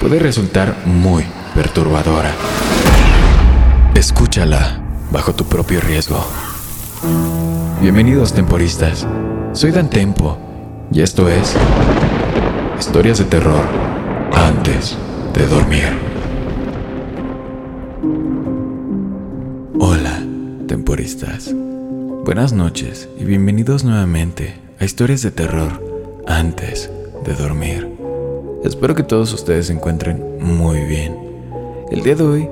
puede resultar muy perturbadora. Escúchala bajo tu propio riesgo. Bienvenidos temporistas. Soy Dan Tempo y esto es Historias de terror antes de dormir. Hola, temporistas. Buenas noches y bienvenidos nuevamente a Historias de terror antes de dormir. Espero que todos ustedes se encuentren muy bien. El día de hoy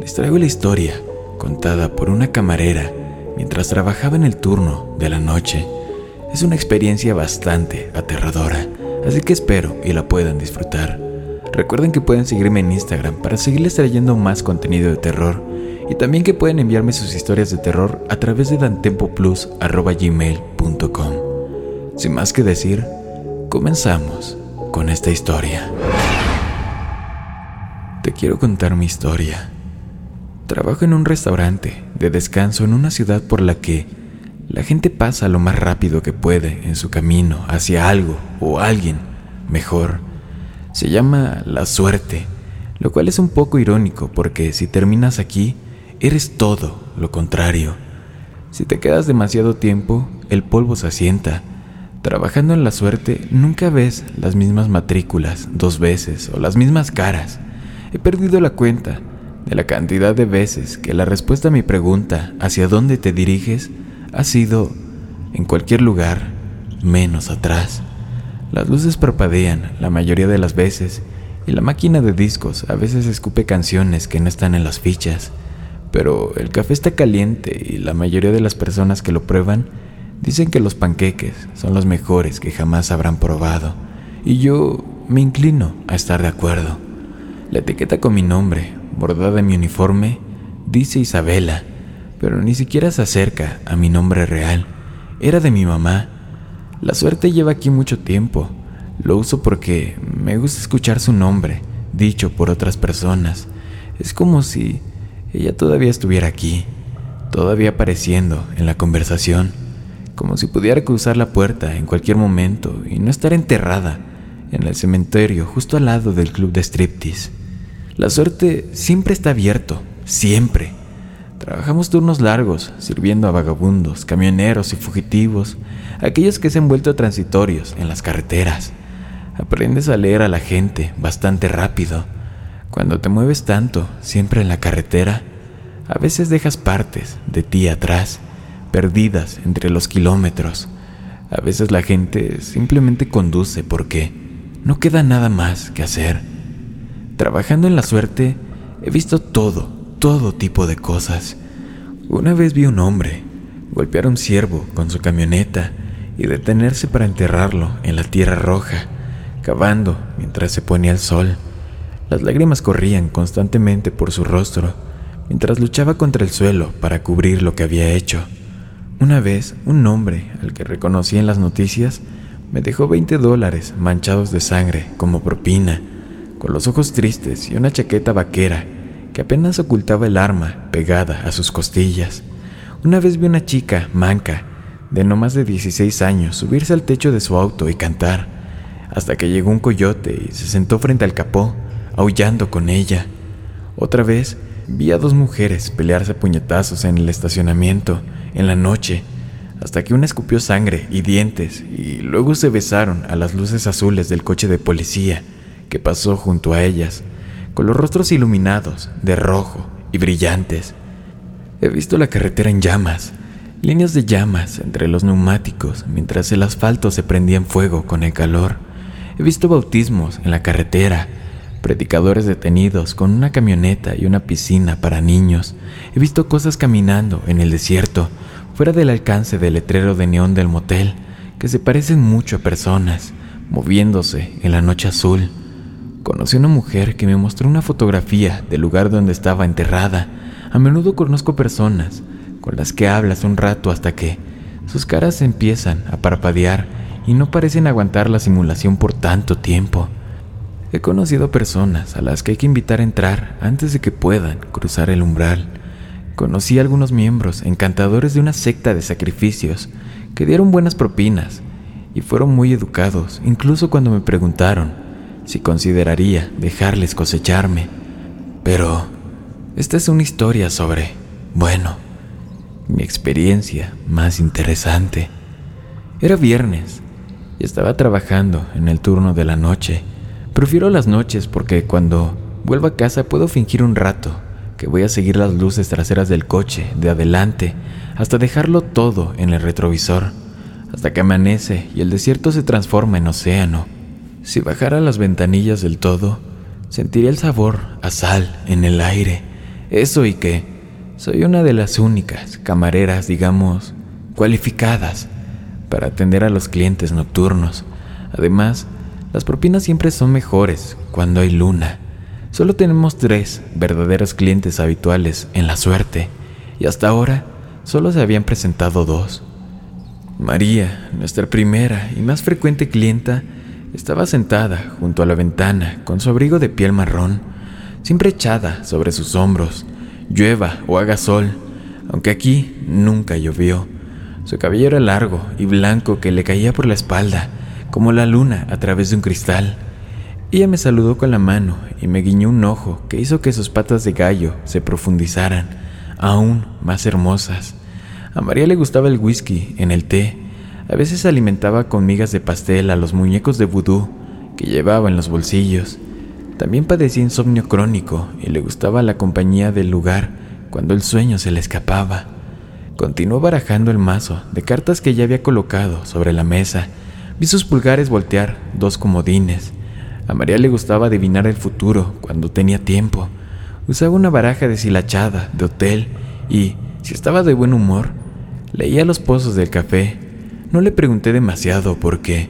les traigo la historia contada por una camarera mientras trabajaba en el turno de la noche. Es una experiencia bastante aterradora, así que espero y la puedan disfrutar. Recuerden que pueden seguirme en Instagram para seguirles trayendo más contenido de terror y también que pueden enviarme sus historias de terror a través de dantempoplus.gmail.com. Sin más que decir, comenzamos con esta historia. Te quiero contar mi historia. Trabajo en un restaurante de descanso en una ciudad por la que la gente pasa lo más rápido que puede en su camino hacia algo o alguien mejor. Se llama la suerte, lo cual es un poco irónico porque si terminas aquí, eres todo lo contrario. Si te quedas demasiado tiempo, el polvo se asienta. Trabajando en la suerte, nunca ves las mismas matrículas dos veces o las mismas caras. He perdido la cuenta de la cantidad de veces que la respuesta a mi pregunta hacia dónde te diriges ha sido en cualquier lugar menos atrás. Las luces parpadean la mayoría de las veces y la máquina de discos a veces escupe canciones que no están en las fichas pero el café está caliente y la mayoría de las personas que lo prueban dicen que los panqueques son los mejores que jamás habrán probado, y yo me inclino a estar de acuerdo. La etiqueta con mi nombre, bordada en mi uniforme, dice Isabela, pero ni siquiera se acerca a mi nombre real. Era de mi mamá. La suerte lleva aquí mucho tiempo. Lo uso porque me gusta escuchar su nombre, dicho por otras personas. Es como si ella todavía estuviera aquí, todavía apareciendo en la conversación, como si pudiera cruzar la puerta en cualquier momento y no estar enterrada en el cementerio justo al lado del club de striptease. La suerte siempre está abierto, siempre. Trabajamos turnos largos, sirviendo a vagabundos, camioneros y fugitivos, aquellos que se han vuelto transitorios en las carreteras. Aprendes a leer a la gente bastante rápido cuando te mueves tanto, siempre en la carretera, a veces dejas partes de ti atrás, perdidas entre los kilómetros. A veces la gente simplemente conduce porque no queda nada más que hacer. Trabajando en la suerte, he visto todo, todo tipo de cosas. Una vez vi un hombre golpear a un ciervo con su camioneta y detenerse para enterrarlo en la tierra roja, cavando mientras se ponía el sol. Las lágrimas corrían constantemente por su rostro mientras luchaba contra el suelo para cubrir lo que había hecho. Una vez, un hombre al que reconocí en las noticias me dejó 20 dólares manchados de sangre como propina, con los ojos tristes y una chaqueta vaquera que apenas ocultaba el arma pegada a sus costillas. Una vez vi una chica manca de no más de 16 años subirse al techo de su auto y cantar, hasta que llegó un coyote y se sentó frente al capó aullando con ella. Otra vez vi a dos mujeres pelearse a puñetazos en el estacionamiento en la noche, hasta que una escupió sangre y dientes y luego se besaron a las luces azules del coche de policía que pasó junto a ellas, con los rostros iluminados de rojo y brillantes. He visto la carretera en llamas, líneas de llamas entre los neumáticos mientras el asfalto se prendía en fuego con el calor. He visto bautismos en la carretera predicadores detenidos con una camioneta y una piscina para niños. He visto cosas caminando en el desierto, fuera del alcance del letrero de neón del motel, que se parecen mucho a personas, moviéndose en la noche azul. Conocí una mujer que me mostró una fotografía del lugar donde estaba enterrada. A menudo conozco personas con las que hablas un rato hasta que sus caras empiezan a parpadear y no parecen aguantar la simulación por tanto tiempo. He conocido personas a las que hay que invitar a entrar antes de que puedan cruzar el umbral. Conocí a algunos miembros encantadores de una secta de sacrificios que dieron buenas propinas y fueron muy educados, incluso cuando me preguntaron si consideraría dejarles cosecharme. Pero esta es una historia sobre, bueno, mi experiencia más interesante. Era viernes y estaba trabajando en el turno de la noche. Prefiero las noches porque cuando vuelvo a casa puedo fingir un rato que voy a seguir las luces traseras del coche de adelante hasta dejarlo todo en el retrovisor, hasta que amanece y el desierto se transforma en océano. Si bajara las ventanillas del todo, sentiría el sabor a sal en el aire. Eso y que soy una de las únicas camareras, digamos, cualificadas para atender a los clientes nocturnos. Además, las propinas siempre son mejores cuando hay luna. Solo tenemos tres verdaderos clientes habituales en la suerte y hasta ahora solo se habían presentado dos. María, nuestra primera y más frecuente clienta, estaba sentada junto a la ventana con su abrigo de piel marrón, siempre echada sobre sus hombros, llueva o haga sol, aunque aquí nunca llovió. Su cabello era largo y blanco que le caía por la espalda, como la luna a través de un cristal. Ella me saludó con la mano y me guiñó un ojo que hizo que sus patas de gallo se profundizaran, aún más hermosas. A María le gustaba el whisky en el té a veces alimentaba con migas de pastel a los muñecos de vudú que llevaba en los bolsillos. También padecía insomnio crónico y le gustaba la compañía del lugar cuando el sueño se le escapaba. Continuó barajando el mazo de cartas que ya había colocado sobre la mesa. Vi sus pulgares voltear dos comodines. A María le gustaba adivinar el futuro cuando tenía tiempo. Usaba una baraja deshilachada de hotel y, si estaba de buen humor, leía los pozos del café no le pregunté demasiado porque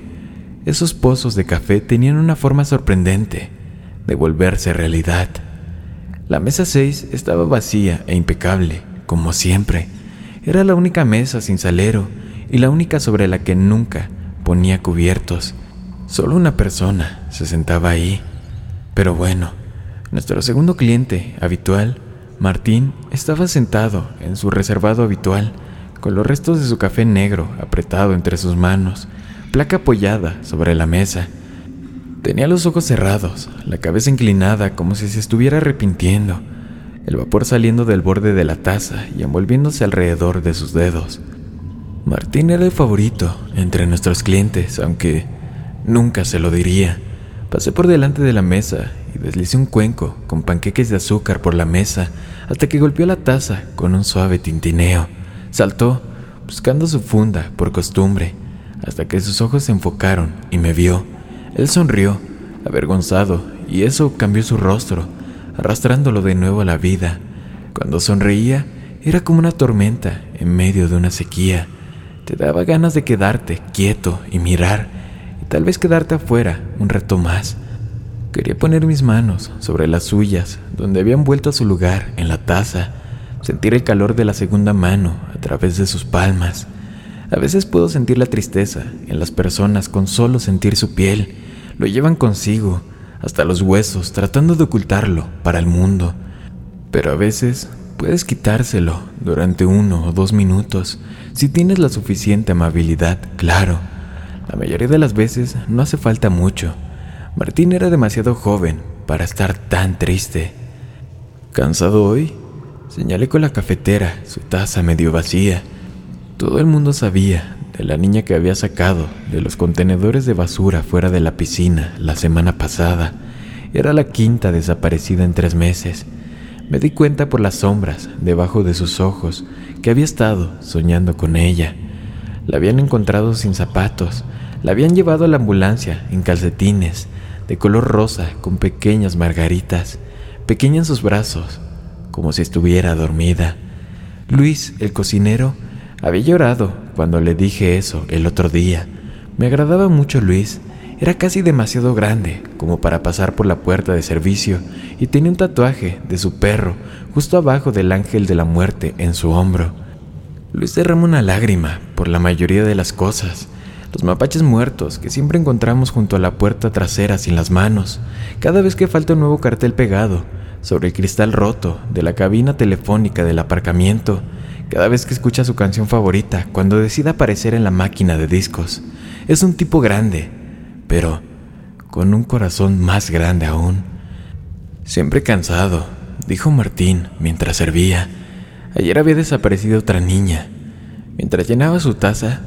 esos pozos de café tenían una forma sorprendente de volverse realidad. La mesa 6 estaba vacía e impecable, como siempre. Era la única mesa sin salero y la única sobre la que nunca ponía cubiertos. Solo una persona se sentaba ahí. Pero bueno, nuestro segundo cliente habitual, Martín, estaba sentado en su reservado habitual con los restos de su café negro apretado entre sus manos, placa apoyada sobre la mesa. Tenía los ojos cerrados, la cabeza inclinada como si se estuviera arrepintiendo, el vapor saliendo del borde de la taza y envolviéndose alrededor de sus dedos. Martín era el favorito entre nuestros clientes, aunque nunca se lo diría. Pasé por delante de la mesa y deslicé un cuenco con panqueques de azúcar por la mesa hasta que golpeó la taza con un suave tintineo. Saltó, buscando su funda por costumbre, hasta que sus ojos se enfocaron y me vio. Él sonrió, avergonzado, y eso cambió su rostro, arrastrándolo de nuevo a la vida. Cuando sonreía, era como una tormenta en medio de una sequía. Te daba ganas de quedarte quieto y mirar, y tal vez quedarte afuera un rato más. Quería poner mis manos sobre las suyas, donde habían vuelto a su lugar en la taza, sentir el calor de la segunda mano a través de sus palmas. A veces puedo sentir la tristeza en las personas con solo sentir su piel. Lo llevan consigo, hasta los huesos, tratando de ocultarlo para el mundo. Pero a veces puedes quitárselo durante uno o dos minutos, si tienes la suficiente amabilidad, claro. La mayoría de las veces no hace falta mucho. Martín era demasiado joven para estar tan triste. ¿Cansado hoy? Señalé con la cafetera, su taza medio vacía. Todo el mundo sabía de la niña que había sacado de los contenedores de basura fuera de la piscina la semana pasada. Era la quinta desaparecida en tres meses. Me di cuenta por las sombras debajo de sus ojos que había estado soñando con ella. La habían encontrado sin zapatos, la habían llevado a la ambulancia en calcetines, de color rosa con pequeñas margaritas, pequeña en sus brazos, como si estuviera dormida. Luis, el cocinero, había llorado cuando le dije eso el otro día. Me agradaba mucho Luis, Era casi demasiado grande como para pasar por la puerta de servicio y tenía un tatuaje de su perro justo abajo del ángel de la muerte en su hombro. Luis derramó una lágrima por la mayoría de las cosas. Los mapaches muertos que siempre encontramos junto a la puerta trasera sin las manos. Cada vez que falta un nuevo cartel pegado sobre el cristal roto de la cabina telefónica del aparcamiento. Cada vez que escucha su canción favorita cuando decide aparecer en la máquina de discos. Es un tipo grande, pero con un corazón más grande aún. Siempre cansado, dijo Martín mientras servía. Ayer había desaparecido otra niña. Mientras llenaba su taza,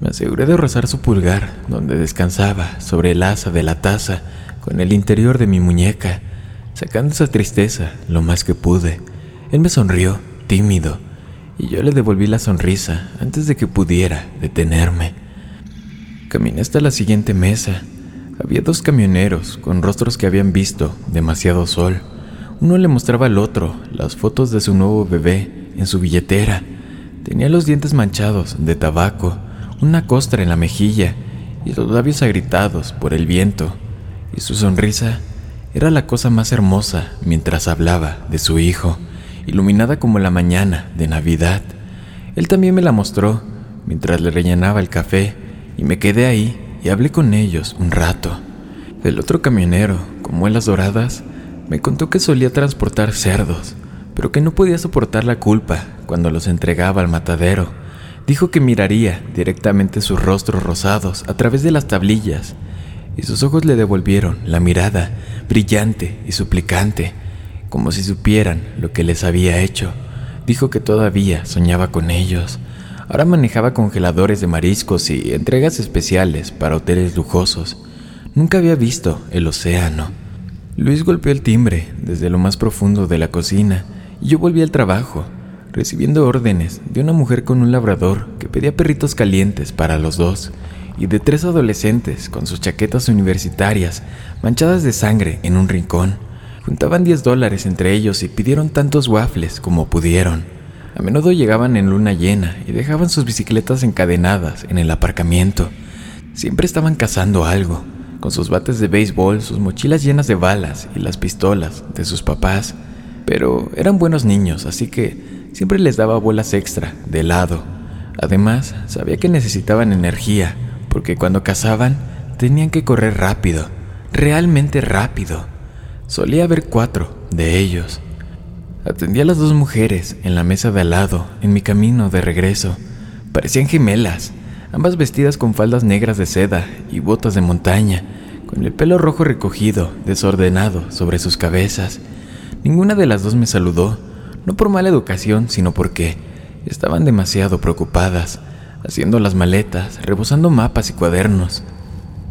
me aseguré de rozar su pulgar, donde descansaba, sobre el asa de la taza, con el interior de mi muñeca, sacando esa tristeza lo más que pude. Él me sonrió, tímido, y yo le devolví la sonrisa antes de que pudiera detenerme. Caminé hasta la siguiente mesa. Había dos camioneros con rostros que habían visto demasiado sol. Uno le mostraba al otro las fotos de su nuevo bebé en su billetera. Tenía los dientes manchados de tabaco, una costra en la mejilla y los labios agritados por el viento. Y su sonrisa era la cosa más hermosa mientras hablaba de su hijo, iluminada como la mañana de Navidad. Él también me la mostró mientras le rellenaba el café y me quedé ahí y hablé con ellos un rato. El otro camionero, con muelas doradas, me contó que solía transportar cerdos pero que no podía soportar la culpa cuando los entregaba al matadero. Dijo que miraría directamente sus rostros rosados a través de las tablillas, y sus ojos le devolvieron la mirada brillante y suplicante, como si supieran lo que les había hecho. Dijo que todavía soñaba con ellos. Ahora manejaba congeladores de mariscos y entregas especiales para hoteles lujosos. Nunca había visto el océano. Luis golpeó el timbre desde lo más profundo de la cocina yo volví al trabajo, recibiendo órdenes de una mujer con un labrador que pedía perritos calientes para los dos y de tres adolescentes con sus chaquetas universitarias manchadas de sangre en un rincón. Juntaban 10 dólares entre ellos y pidieron tantos waffles como pudieron. A menudo llegaban en luna llena y dejaban sus bicicletas encadenadas en el aparcamiento. Siempre estaban cazando algo, con sus bates de béisbol, sus mochilas llenas de balas y las pistolas de sus papás pero eran buenos niños, así que siempre les daba bolas extra, de lado. Además, sabía que necesitaban energía, porque cuando cazaban tenían que correr rápido, realmente rápido. Solía haber cuatro de ellos. Atendí a las dos mujeres en la mesa de al lado, en mi camino de regreso. Parecían gemelas, ambas vestidas con faldas negras de seda y botas de montaña, con el pelo rojo recogido, desordenado sobre sus cabezas Ninguna de las dos me saludó, no por mala educación, sino porque estaban demasiado preocupadas, haciendo las maletas, rebosando mapas y cuadernos.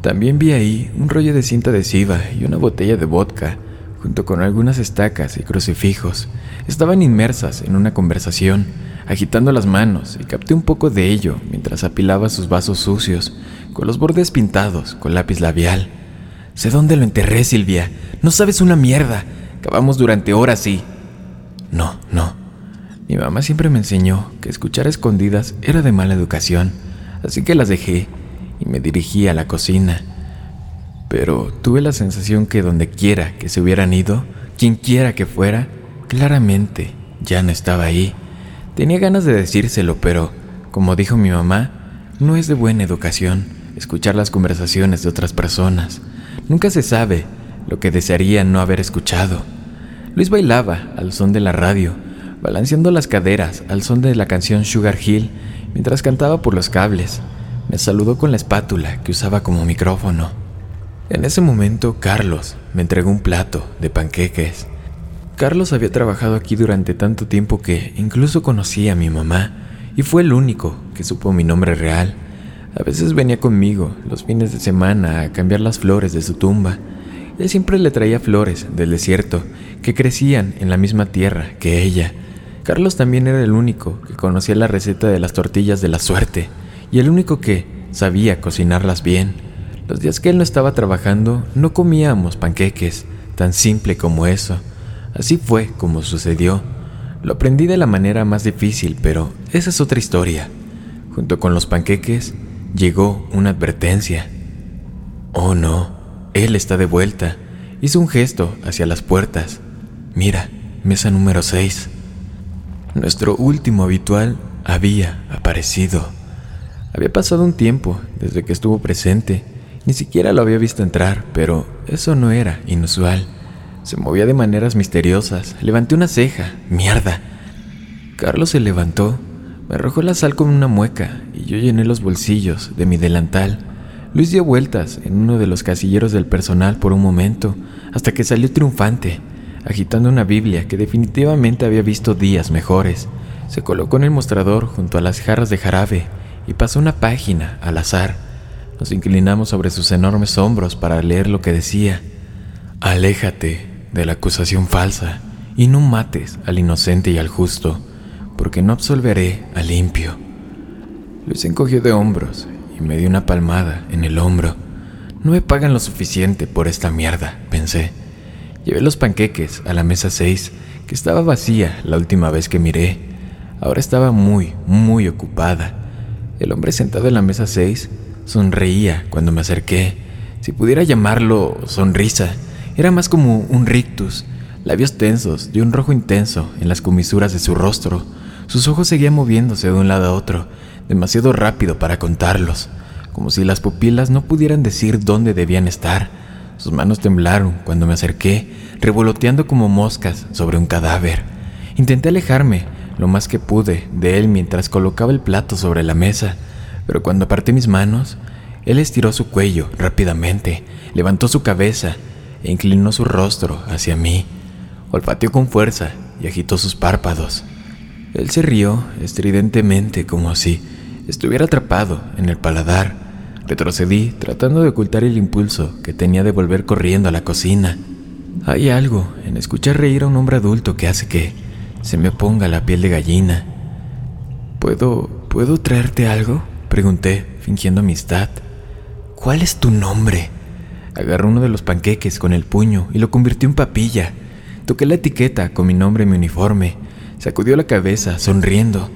También vi ahí un rollo de cinta adhesiva y una botella de vodka, junto con algunas estacas y crucifijos. Estaban inmersas en una conversación, agitando las manos, y capté un poco de ello mientras apilaba sus vasos sucios, con los bordes pintados con lápiz labial. Sé dónde lo enterré, Silvia. No sabes una mierda. Acabamos durante horas y... No, no. Mi mamá siempre me enseñó que escuchar escondidas era de mala educación, así que las dejé y me dirigí a la cocina. Pero tuve la sensación que donde quiera que se hubieran ido, quien quiera que fuera, claramente ya no estaba ahí. Tenía ganas de decírselo, pero, como dijo mi mamá, no es de buena educación escuchar las conversaciones de otras personas. Nunca se sabe lo que desearía no haber escuchado. Luis bailaba al son de la radio, balanceando las caderas al son de la canción Sugar Hill mientras cantaba por los cables. Me saludó con la espátula que usaba como micrófono. En ese momento, Carlos me entregó un plato de panqueques. Carlos había trabajado aquí durante tanto tiempo que incluso conocía a mi mamá y fue el único que supo mi nombre real. A veces venía conmigo los fines de semana a cambiar las flores de su tumba él siempre le traía flores del desierto que crecían en la misma tierra que ella. Carlos también era el único que conocía la receta de las tortillas de la suerte y el único que sabía cocinarlas bien. Los días que él no estaba trabajando no comíamos panqueques, tan simple como eso. Así fue como sucedió. Lo aprendí de la manera más difícil, pero esa es otra historia. Junto con los panqueques llegó una advertencia. Oh no, él está de vuelta. Hizo un gesto hacia las puertas. Mira, mesa número 6. Nuestro último habitual había aparecido. Había pasado un tiempo desde que estuvo presente. Ni siquiera lo había visto entrar, pero eso no era inusual. Se movía de maneras misteriosas. Levanté una ceja. ¡Mierda! Carlos se levantó, me arrojó la sal con una mueca y yo llené los bolsillos de mi delantal. Luis dio vueltas en uno de los casilleros del personal por un momento, hasta que salió triunfante, agitando una Biblia que definitivamente había visto días mejores. Se colocó en el mostrador junto a las jarras de jarabe y pasó una página al azar. Nos inclinamos sobre sus enormes hombros para leer lo que decía. Aléjate de la acusación falsa y no mates al inocente y al justo, porque no absolveré al limpio. Luis encogió de hombros y me dio una palmada en el hombro. No me pagan lo suficiente por esta mierda, pensé. Llevé los panqueques a la mesa 6, que estaba vacía la última vez que miré. Ahora estaba muy, muy ocupada. El hombre sentado en la mesa 6 sonreía cuando me acerqué. Si pudiera llamarlo sonrisa, era más como un rictus, labios tensos de un rojo intenso en las comisuras de su rostro. Sus ojos seguían moviéndose de un lado a otro, demasiado rápido para contarlos, como si las pupilas no pudieran decir dónde debían estar. Sus manos temblaron cuando me acerqué, revoloteando como moscas sobre un cadáver. Intenté alejarme lo más que pude de él mientras colocaba el plato sobre la mesa, pero cuando aparté mis manos, él estiró su cuello rápidamente, levantó su cabeza e inclinó su rostro hacia mí. Olfateó con fuerza y agitó sus párpados. Él se rió estridentemente como si estuviera atrapado en el paladar. Retrocedí tratando de ocultar el impulso que tenía de volver corriendo a la cocina. Hay algo en escuchar reír a un hombre adulto que hace que se me ponga la piel de gallina. ¿Puedo, ¿puedo traerte algo? Pregunté, fingiendo amistad. ¿Cuál es tu nombre? Agarró uno de los panqueques con el puño y lo convirtió en papilla. Toqué la etiqueta con mi nombre y mi uniforme. Sacudió la cabeza, sonriendo,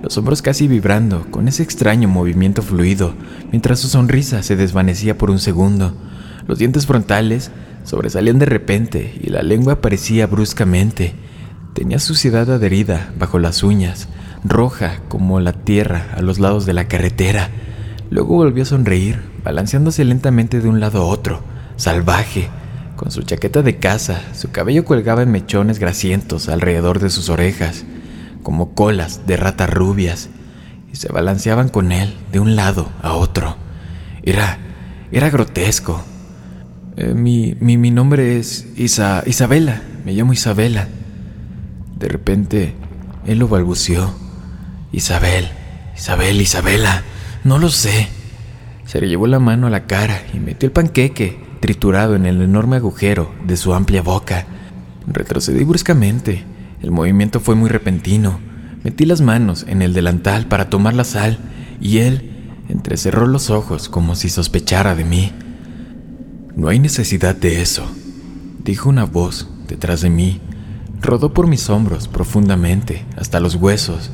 los hombros casi vibrando con ese extraño movimiento fluido, mientras su sonrisa se desvanecía por un segundo. Los dientes frontales sobresalían de repente y la lengua aparecía bruscamente. Tenía suciedad adherida bajo las uñas, roja como la tierra a los lados de la carretera. Luego volvió a sonreír, balanceándose lentamente de un lado a otro, salvaje, con su chaqueta de caza, su cabello colgaba en mechones grasientos alrededor de sus orejas, como colas de ratas rubias, y se balanceaban con él de un lado a otro. Era, era grotesco. Eh, mi, mi, mi, nombre es Isa, Isabela, me llamo Isabela. De repente, él lo balbuceó. Isabel, Isabel, Isabela, no lo sé. Se le llevó la mano a la cara y metió el panqueque triturado en el enorme agujero de su amplia boca. Retrocedí bruscamente. El movimiento fue muy repentino. Metí las manos en el delantal para tomar la sal y él entrecerró los ojos como si sospechara de mí. No hay necesidad de eso, dijo una voz detrás de mí. Rodó por mis hombros profundamente, hasta los huesos.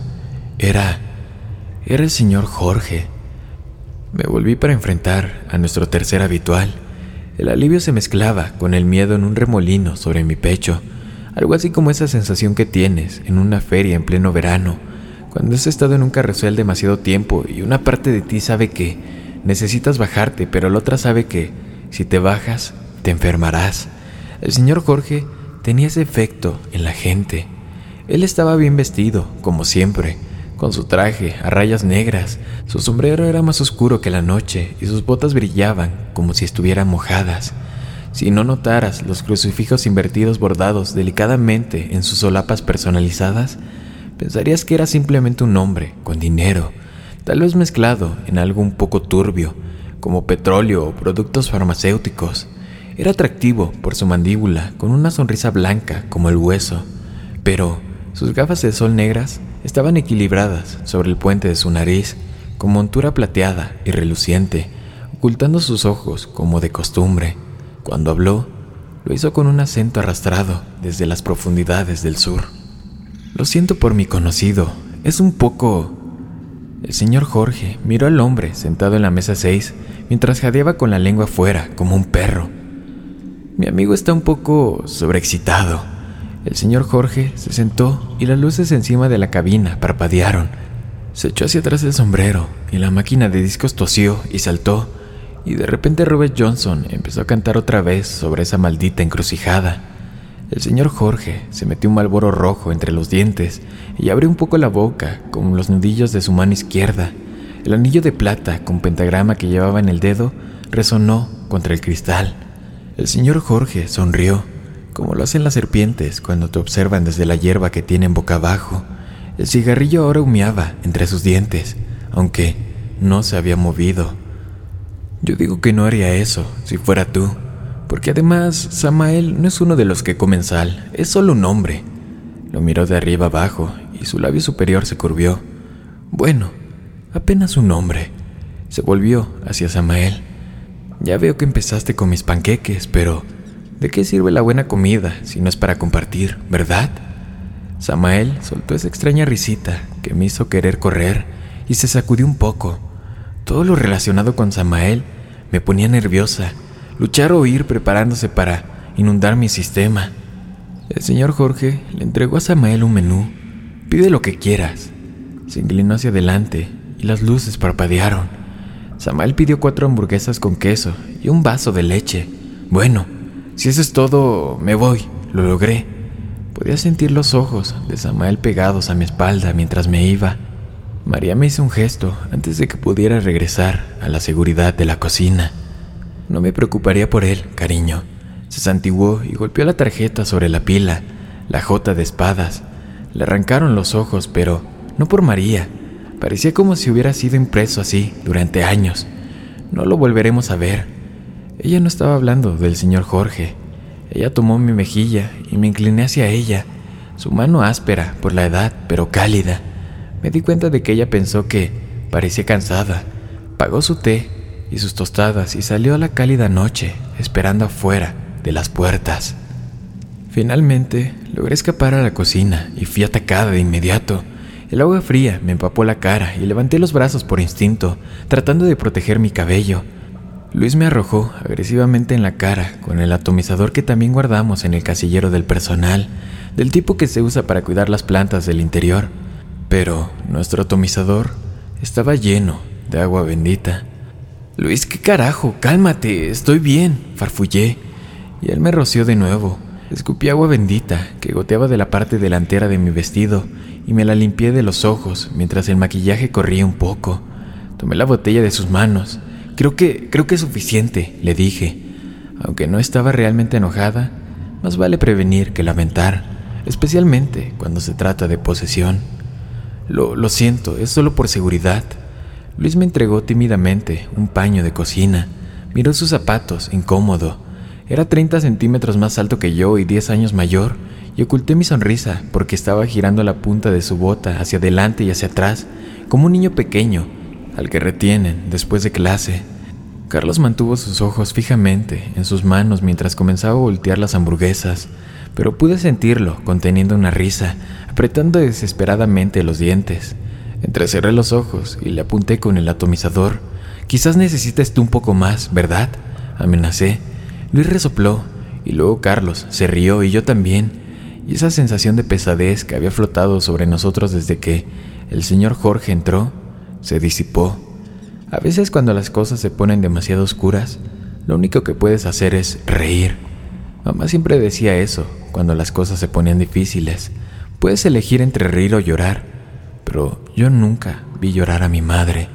Era... era el señor Jorge. Me volví para enfrentar a nuestro tercer habitual. El alivio se mezclaba con el miedo en un remolino sobre mi pecho, algo así como esa sensación que tienes en una feria en pleno verano, cuando has estado en un carrusel demasiado tiempo y una parte de ti sabe que necesitas bajarte, pero la otra sabe que si te bajas, te enfermarás. El señor Jorge tenía ese efecto en la gente. Él estaba bien vestido, como siempre, con su traje a rayas negras, su sombrero era más oscuro que la noche y sus botas brillaban como si estuvieran mojadas. Si no notaras los crucifijos invertidos bordados delicadamente en sus solapas personalizadas, pensarías que era simplemente un hombre con dinero, tal vez mezclado en algo un poco turbio, como petróleo o productos farmacéuticos. Era atractivo por su mandíbula, con una sonrisa blanca como el hueso, pero sus gafas de sol negras estaban equilibradas sobre el puente de su nariz, con montura plateada y reluciente, ocultando sus ojos como de costumbre. Cuando habló, lo hizo con un acento arrastrado desde las profundidades del sur. Lo siento por mi conocido, es un poco... El señor Jorge miró al hombre sentado en la mesa 6 mientras jadeaba con la lengua afuera como un perro. Mi amigo está un poco sobreexcitado. El señor Jorge se sentó y las luces encima de la cabina parpadearon. Se echó hacia atrás el sombrero y la máquina de discos tosió y saltó. Y de repente Robert Johnson empezó a cantar otra vez sobre esa maldita encrucijada. El señor Jorge se metió un malboro rojo entre los dientes y abrió un poco la boca, como los nudillos de su mano izquierda. El anillo de plata con pentagrama que llevaba en el dedo resonó contra el cristal. El señor Jorge sonrió, como lo hacen las serpientes cuando te observan desde la hierba que tienen boca abajo. El cigarrillo ahora humeaba entre sus dientes, aunque no se había movido. Yo digo que no haría eso si fuera tú. Porque además, Samael no es uno de los que comen sal, es solo un hombre. Lo miró de arriba abajo y su labio superior se curvió. Bueno, apenas un hombre. Se volvió hacia Samael. Ya veo que empezaste con mis panqueques, pero ¿de qué sirve la buena comida si no es para compartir, verdad? Samael soltó esa extraña risita que me hizo querer correr y se sacudió un poco. Todo lo relacionado con Samael me ponía nerviosa luchar o ir preparándose para inundar mi sistema. El señor Jorge le entregó a Samael un menú. Pide lo que quieras. Se inclinó hacia adelante y las luces parpadearon. Samael pidió cuatro hamburguesas con queso y un vaso de leche. Bueno, si eso es todo, me voy. Lo logré. Podía sentir los ojos de Samael pegados a mi espalda mientras me iba. María me hizo un gesto antes de que pudiera regresar a la seguridad de la cocina. No me preocuparía por él, cariño. Se santiguó y golpeó la tarjeta sobre la pila, la jota de espadas. Le arrancaron los ojos, pero no por María. Parecía como si hubiera sido impreso así durante años. No lo volveremos a ver. Ella no estaba hablando del señor Jorge. Ella tomó mi mejilla y me incliné hacia ella, su mano áspera por la edad, pero cálida. Me di cuenta de que ella pensó que parecía cansada. Pagó su té y sus tostadas y salió a la cálida noche, esperando afuera de las puertas. Finalmente, logré escapar a la cocina y fui atacada de inmediato. El agua fría me empapó la cara y levanté los brazos por instinto, tratando de proteger mi cabello. Luis me arrojó agresivamente en la cara con el atomizador que también guardamos en el casillero del personal, del tipo que se usa para cuidar las plantas del interior. Pero nuestro atomizador estaba lleno de agua bendita. Luis, ¿qué carajo? Cálmate, estoy bien, farfullé. Y él me roció de nuevo. Escupí agua bendita que goteaba de la parte delantera de mi vestido y me la limpié de los ojos mientras el maquillaje corría un poco. Tomé la botella de sus manos. Creo que, creo que es suficiente, le dije. Aunque no estaba realmente enojada, más vale prevenir que lamentar, especialmente cuando se trata de posesión. Lo, lo siento, es solo por seguridad. Luis me entregó tímidamente un paño de cocina. Miró sus zapatos, incómodo. Era 30 centímetros más alto que yo y 10 años mayor, y oculté mi sonrisa porque estaba girando la punta de su bota hacia adelante y hacia atrás, como un niño pequeño, al que retienen después de clase. Carlos mantuvo sus ojos fijamente en sus manos mientras comenzaba a voltear las hamburguesas, pero pude sentirlo conteniendo una risa, apretando desesperadamente los dientes. Entrecerré los ojos y le apunté con el atomizador. Quizás necesites tú un poco más, ¿verdad? Amenacé. Luis resopló y luego Carlos se rió y yo también. Y esa sensación de pesadez que había flotado sobre nosotros desde que el señor Jorge entró se disipó. A veces cuando las cosas se ponen demasiado oscuras, lo único que puedes hacer es reír. Mamá siempre decía eso cuando las cosas se ponían difíciles. Puedes elegir entre reír o llorar pero yo nunca vi llorar a mi madre.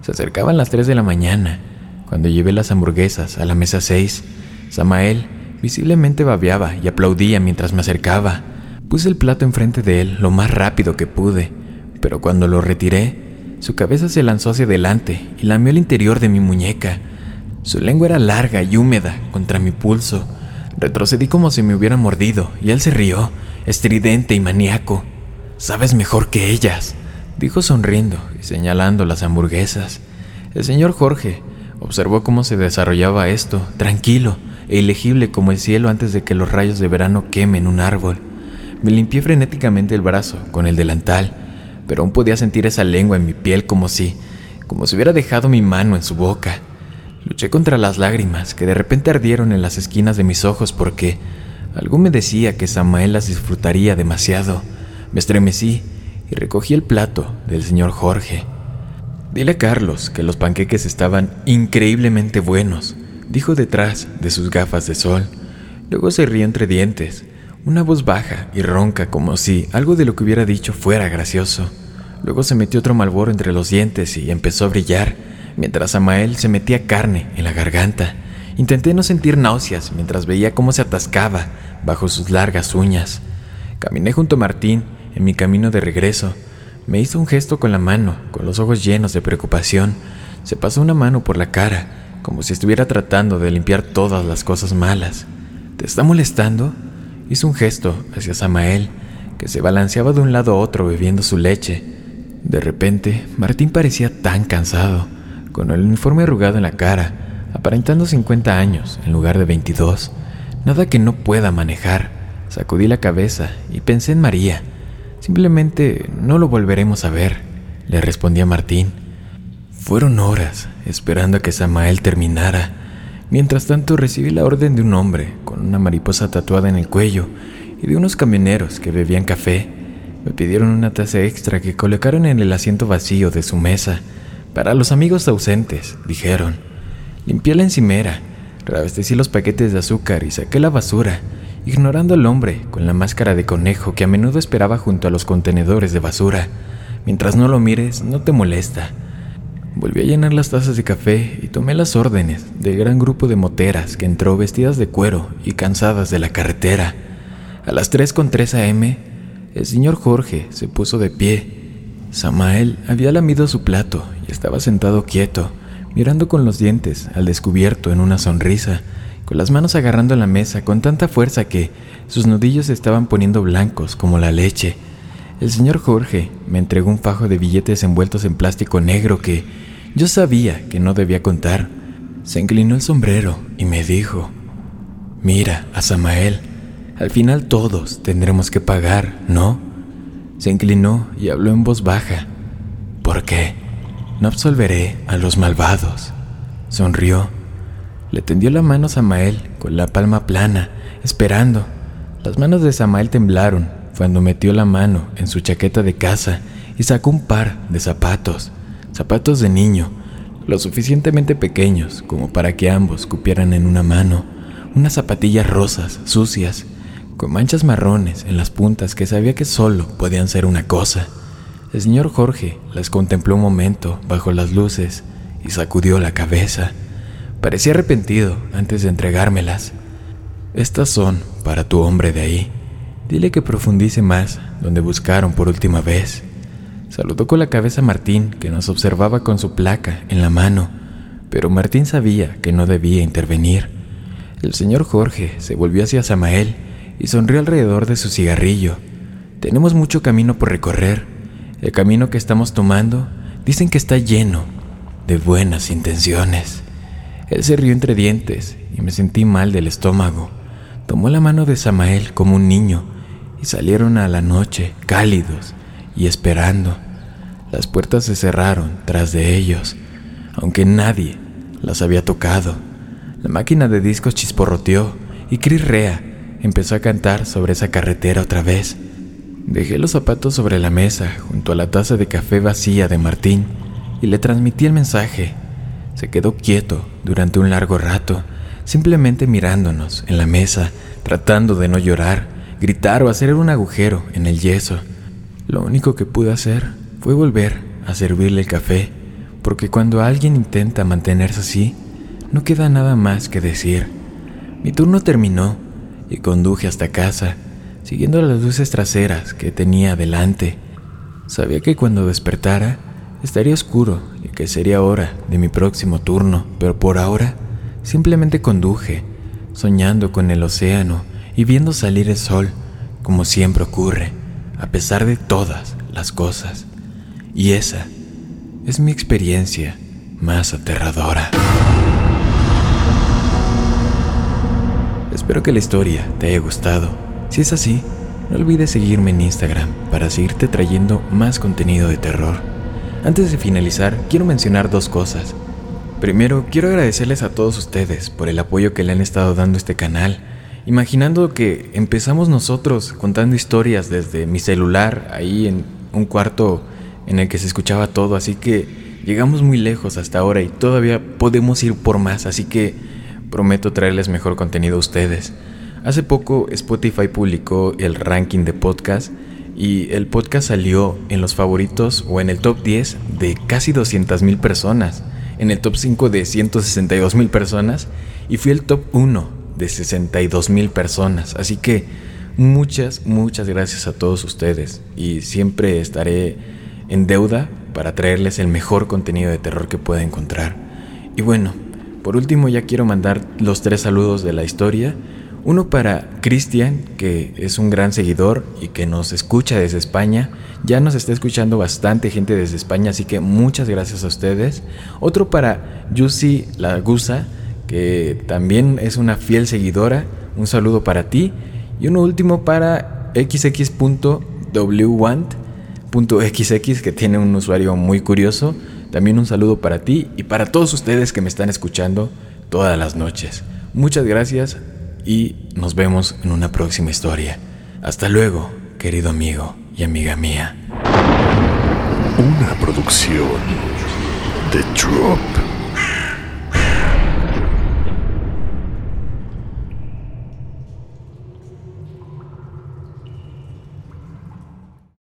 Se acercaban las 3 de la mañana, cuando llevé las hamburguesas a la mesa 6. Samael visiblemente babeaba y aplaudía mientras me acercaba. Puse el plato enfrente de él lo más rápido que pude, pero cuando lo retiré, su cabeza se lanzó hacia adelante y lamió el interior de mi muñeca. Su lengua era larga y húmeda contra mi pulso. Retrocedí como si me hubiera mordido y él se rió, estridente y maníaco. Sabes mejor que ellas, dijo sonriendo y señalando las hamburguesas. El señor Jorge observó cómo se desarrollaba esto, tranquilo e ilegible como el cielo antes de que los rayos de verano quemen un árbol. Me limpié frenéticamente el brazo con el delantal, pero aún podía sentir esa lengua en mi piel como si, como si hubiera dejado mi mano en su boca. Luché contra las lágrimas que de repente ardieron en las esquinas de mis ojos porque algo me decía que Samael las disfrutaría demasiado. Me estremecí y recogí el plato del señor Jorge. Dile a Carlos que los panqueques estaban increíblemente buenos, dijo detrás de sus gafas de sol. Luego se rió entre dientes, una voz baja y ronca como si algo de lo que hubiera dicho fuera gracioso. Luego se metió otro malboro entre los dientes y empezó a brillar, mientras Samael se metía carne en la garganta. Intenté no sentir náuseas mientras veía cómo se atascaba bajo sus largas uñas. Caminé junto a Martín en mi camino de regreso. Me hizo un gesto con la mano, con los ojos llenos de preocupación. Se pasó una mano por la cara, como si estuviera tratando de limpiar todas las cosas malas. ¿Te está molestando? Hizo un gesto hacia Samael, que se balanceaba de un lado a otro bebiendo su leche. De repente, Martín parecía tan cansado, con el uniforme arrugado en la cara, aparentando 50 años en lugar de 22. Nada que no pueda manejar. Sacudí la cabeza y pensé en María. Simplemente no lo volveremos a ver, le respondí a Martín. Fueron horas esperando a que Samael terminara. Mientras tanto recibí la orden de un hombre con una mariposa tatuada en el cuello y de unos camioneros que bebían café. Me pidieron una taza extra que colocaron en el asiento vacío de su mesa. Para los amigos ausentes, dijeron. Limpié la encimera, reabastecí los paquetes de azúcar y saqué la basura ignorando al hombre con la máscara de conejo que a menudo esperaba junto a los contenedores de basura. Mientras no lo mires, no te molesta. Volví a llenar las tazas de café y tomé las órdenes del gran grupo de moteras que entró vestidas de cuero y cansadas de la carretera. A las 3.3 am, el señor Jorge se puso de pie. Samael había lamido su plato y estaba sentado quieto, mirando con los dientes al descubierto en una sonrisa con las manos agarrando la mesa con tanta fuerza que sus nudillos se estaban poniendo blancos como la leche. El señor Jorge me entregó un fajo de billetes envueltos en plástico negro que yo sabía que no debía contar. Se inclinó el sombrero y me dijo, mira a Samael, al final todos tendremos que pagar, ¿no? Se inclinó y habló en voz baja. ¿Por qué? No absolveré a los malvados. Sonrió le tendió la mano a Samael con la palma plana, esperando. Las manos de Samael temblaron cuando metió la mano en su chaqueta de casa y sacó un par de zapatos, zapatos de niño, lo suficientemente pequeños como para que ambos cupieran en una mano, unas zapatillas rosas, sucias, con manchas marrones en las puntas que sabía que solo podían ser una cosa. El señor Jorge las contempló un momento bajo las luces y sacudió la cabeza. Parecía arrepentido antes de entregármelas. Estas son para tu hombre de ahí. Dile que profundice más donde buscaron por última vez. Saludó con la cabeza a Martín, que nos observaba con su placa en la mano, pero Martín sabía que no debía intervenir. El señor Jorge se volvió hacia Samael y sonrió alrededor de su cigarrillo. Tenemos mucho camino por recorrer. El camino que estamos tomando dicen que está lleno de buenas intenciones. Él se rió entre dientes y me sentí mal del estómago. Tomó la mano de Samael como un niño y salieron a la noche cálidos y esperando. Las puertas se cerraron tras de ellos, aunque nadie las había tocado. La máquina de discos chisporroteó y Chris Rea empezó a cantar sobre esa carretera otra vez. Dejé los zapatos sobre la mesa junto a la taza de café vacía de Martín y le transmití el mensaje se quedó quieto durante un largo rato, simplemente mirándonos en la mesa, tratando de no llorar, gritar o hacer un agujero en el yeso. Lo único que pude hacer fue volver a servirle el café, porque cuando alguien intenta mantenerse así, no queda nada más que decir. Mi turno terminó y conduje hasta casa, siguiendo las luces traseras que tenía delante. Sabía que cuando despertara, estaría oscuro y que sería hora de mi próximo turno, pero por ahora simplemente conduje, soñando con el océano y viendo salir el sol, como siempre ocurre, a pesar de todas las cosas. Y esa es mi experiencia más aterradora. Espero que la historia te haya gustado. Si es así, no olvides seguirme en Instagram para seguirte trayendo más contenido de terror. Antes de finalizar, quiero mencionar dos cosas. Primero, quiero agradecerles a todos ustedes por el apoyo que le han estado dando este canal, imaginando que empezamos nosotros contando historias desde mi celular, ahí en un cuarto en el que se escuchaba todo, así que llegamos muy lejos hasta ahora y todavía podemos ir por más, así que prometo traerles mejor contenido a ustedes. Hace poco Spotify publicó el ranking de podcast y el podcast salió en los favoritos o en el top 10 de casi 200 mil personas, en el top 5 de 162 mil personas y fui el top 1 de 62 mil personas. Así que muchas, muchas gracias a todos ustedes y siempre estaré en deuda para traerles el mejor contenido de terror que pueda encontrar. Y bueno, por último ya quiero mandar los tres saludos de la historia. Uno para Cristian, que es un gran seguidor y que nos escucha desde España. Ya nos está escuchando bastante gente desde España, así que muchas gracias a ustedes. Otro para Yusi Lagusa, que también es una fiel seguidora. Un saludo para ti. Y uno último para xx.wwant.xx, que tiene un usuario muy curioso. También un saludo para ti y para todos ustedes que me están escuchando todas las noches. Muchas gracias y nos vemos en una próxima historia. Hasta luego, querido amigo y amiga mía. Una producción de Drop.